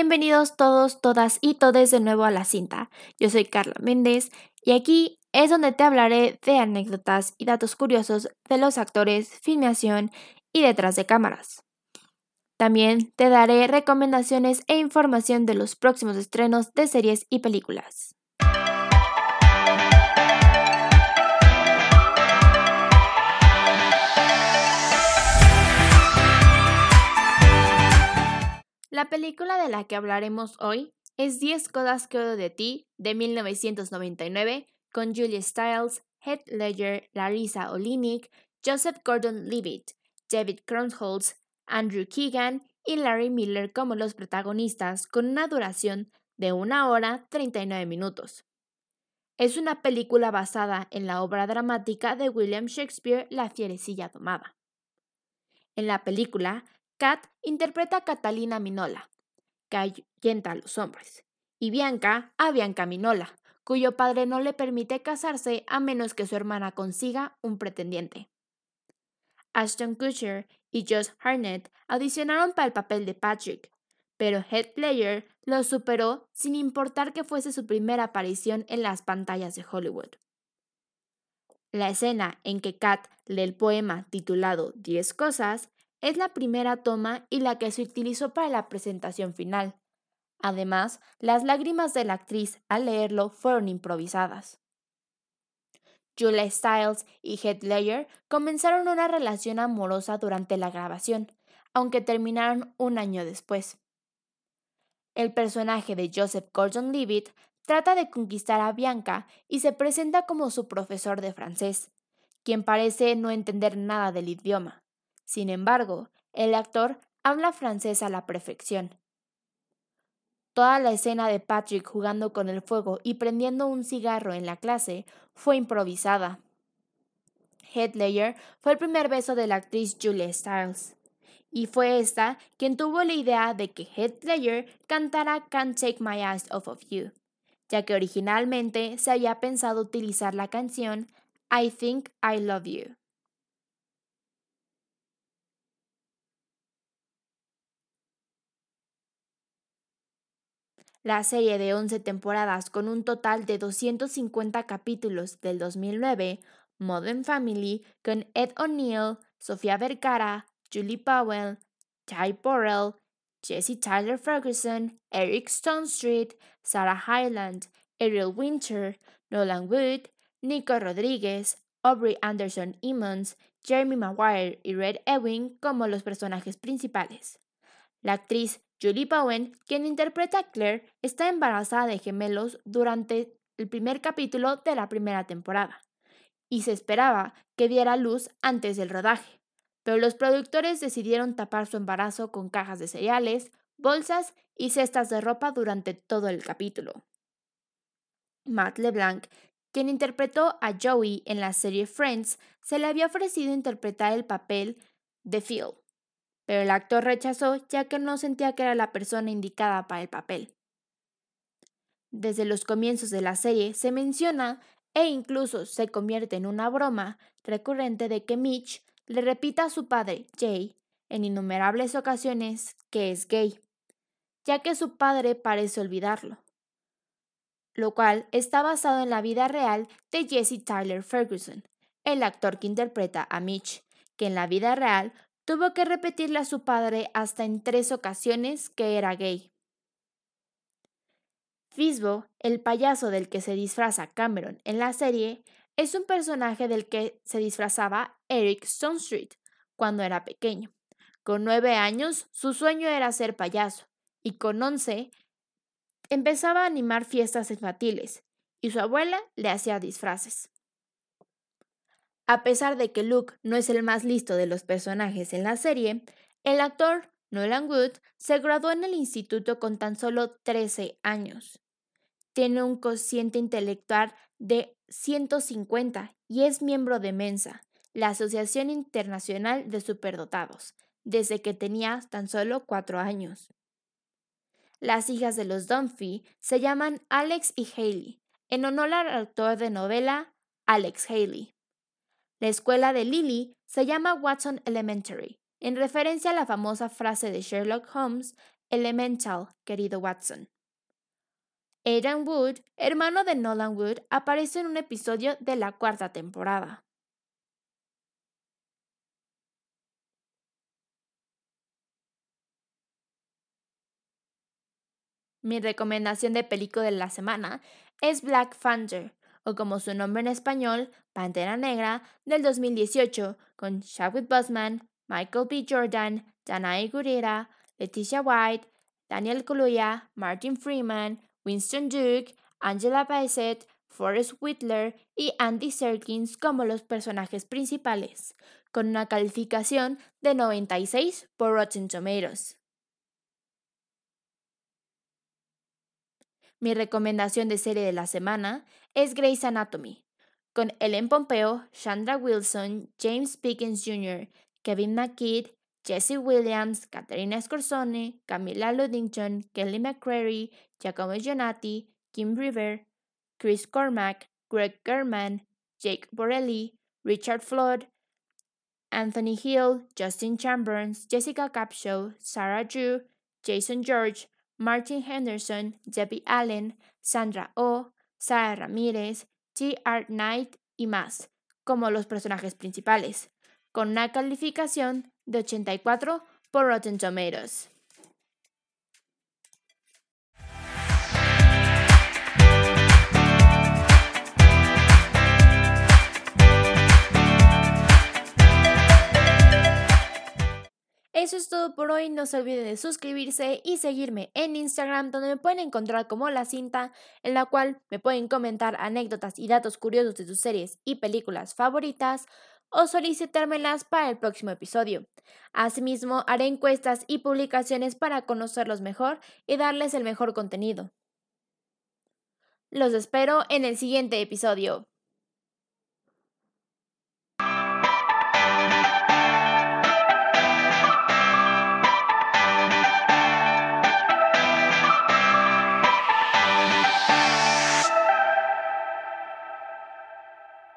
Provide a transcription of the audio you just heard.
Bienvenidos todos, todas y todes de nuevo a la cinta. Yo soy Carla Méndez y aquí es donde te hablaré de anécdotas y datos curiosos de los actores, filmación y detrás de cámaras. También te daré recomendaciones e información de los próximos estrenos de series y películas. La película de la que hablaremos hoy es 10 cosas que odio de ti de 1999 con Julia Stiles, Heath Ledger, Larissa Olinik, Joseph Gordon-Levitt, David Krumholtz, Andrew Keegan y Larry Miller como los protagonistas con una duración de 1 hora 39 minutos. Es una película basada en la obra dramática de William Shakespeare La fierecilla domada. En la película, Kat interpreta a Catalina Minola, que ahuyenta a los hombres, y Bianca a Bianca Minola, cuyo padre no le permite casarse a menos que su hermana consiga un pretendiente. Ashton Kutcher y Josh Harnett audicionaron para el papel de Patrick, pero Heath Ledger lo superó sin importar que fuese su primera aparición en las pantallas de Hollywood. La escena en que Kat lee el poema titulado Diez cosas es la primera toma y la que se utilizó para la presentación final. Además, las lágrimas de la actriz al leerlo fueron improvisadas. Julia Stiles y Heath Ledger comenzaron una relación amorosa durante la grabación, aunque terminaron un año después. El personaje de Joseph Gordon-Levitt trata de conquistar a Bianca y se presenta como su profesor de francés, quien parece no entender nada del idioma. Sin embargo, el actor habla francés a la perfección. Toda la escena de Patrick jugando con el fuego y prendiendo un cigarro en la clase fue improvisada. Heath Ledger fue el primer beso de la actriz Julia Stiles, y fue esta quien tuvo la idea de que Heath Ledger cantara Can't Take My Eyes Off of You, ya que originalmente se había pensado utilizar la canción I Think I Love You. La serie de 11 temporadas con un total de 250 capítulos del 2009, Modern Family, con Ed O'Neill, Sofía Vergara, Julie Powell, Ty Burrell, Jesse Tyler Ferguson, Eric Stone Street, Sarah Hyland, Ariel Winter, Nolan Wood, Nico Rodríguez, Aubrey Anderson Emmons, Jeremy Maguire y Red Ewing como los personajes principales. La actriz Julie Bowen, quien interpreta a Claire, está embarazada de gemelos durante el primer capítulo de la primera temporada, y se esperaba que diera luz antes del rodaje, pero los productores decidieron tapar su embarazo con cajas de cereales, bolsas y cestas de ropa durante todo el capítulo. Matt LeBlanc, quien interpretó a Joey en la serie Friends, se le había ofrecido interpretar el papel de Phil, pero el actor rechazó ya que no sentía que era la persona indicada para el papel. Desde los comienzos de la serie se menciona e incluso se convierte en una broma recurrente de que Mitch le repita a su padre, Jay, en innumerables ocasiones que es gay, ya que su padre parece olvidarlo, lo cual está basado en la vida real de Jesse Tyler Ferguson, el actor que interpreta a Mitch, que en la vida real Tuvo que repetirle a su padre hasta en tres ocasiones que era gay. Fisbo, el payaso del que se disfraza Cameron en la serie, es un personaje del que se disfrazaba Eric Stonestreet cuando era pequeño. Con nueve años, su sueño era ser payaso, y con once empezaba a animar fiestas infantiles, y su abuela le hacía disfraces. A pesar de que Luke no es el más listo de los personajes en la serie, el actor Nolan Wood se graduó en el instituto con tan solo 13 años. Tiene un cociente intelectual de 150 y es miembro de Mensa, la Asociación Internacional de Superdotados, desde que tenía tan solo 4 años. Las hijas de los Dunphy se llaman Alex y Haley, en honor al autor de novela Alex Haley. La escuela de Lily se llama Watson Elementary, en referencia a la famosa frase de Sherlock Holmes Elemental, querido Watson. Aidan Wood, hermano de Nolan Wood, aparece en un episodio de la cuarta temporada. Mi recomendación de película de la semana es Black Panther, o como su nombre en español, Pantera Negra, del 2018, con Chadwick Boseman, Michael B. Jordan, Danae Gurira, Leticia White, Daniel Kaluuya, Martin Freeman, Winston Duke, Angela Bassett, Forrest Whitler y Andy Serkins como los personajes principales, con una calificación de 96 por Rotten Tomatoes. Mi recomendación de serie de la semana es Grey's Anatomy, con Ellen Pompeo, Chandra Wilson, James Pickens Jr., Kevin McKidd, Jesse Williams, Katerina Scorsone, Camila Luddington, Kelly McCreary, Giacomo Giannati, Kim River, Chris Cormack, Greg German, Jake Borelli, Richard Flood, Anthony Hill, Justin Chambers, Jessica Capshaw, Sarah Drew, Jason George, Martin Henderson, Debbie Allen, Sandra Oh, Sarah Ramírez, T. Art Knight y más, como los personajes principales, con una calificación de 84 por Rotten Tomatoes. Eso es todo por hoy, no se olviden de suscribirse y seguirme en Instagram donde me pueden encontrar como la cinta en la cual me pueden comentar anécdotas y datos curiosos de sus series y películas favoritas o solicitármelas para el próximo episodio. Asimismo, haré encuestas y publicaciones para conocerlos mejor y darles el mejor contenido. Los espero en el siguiente episodio.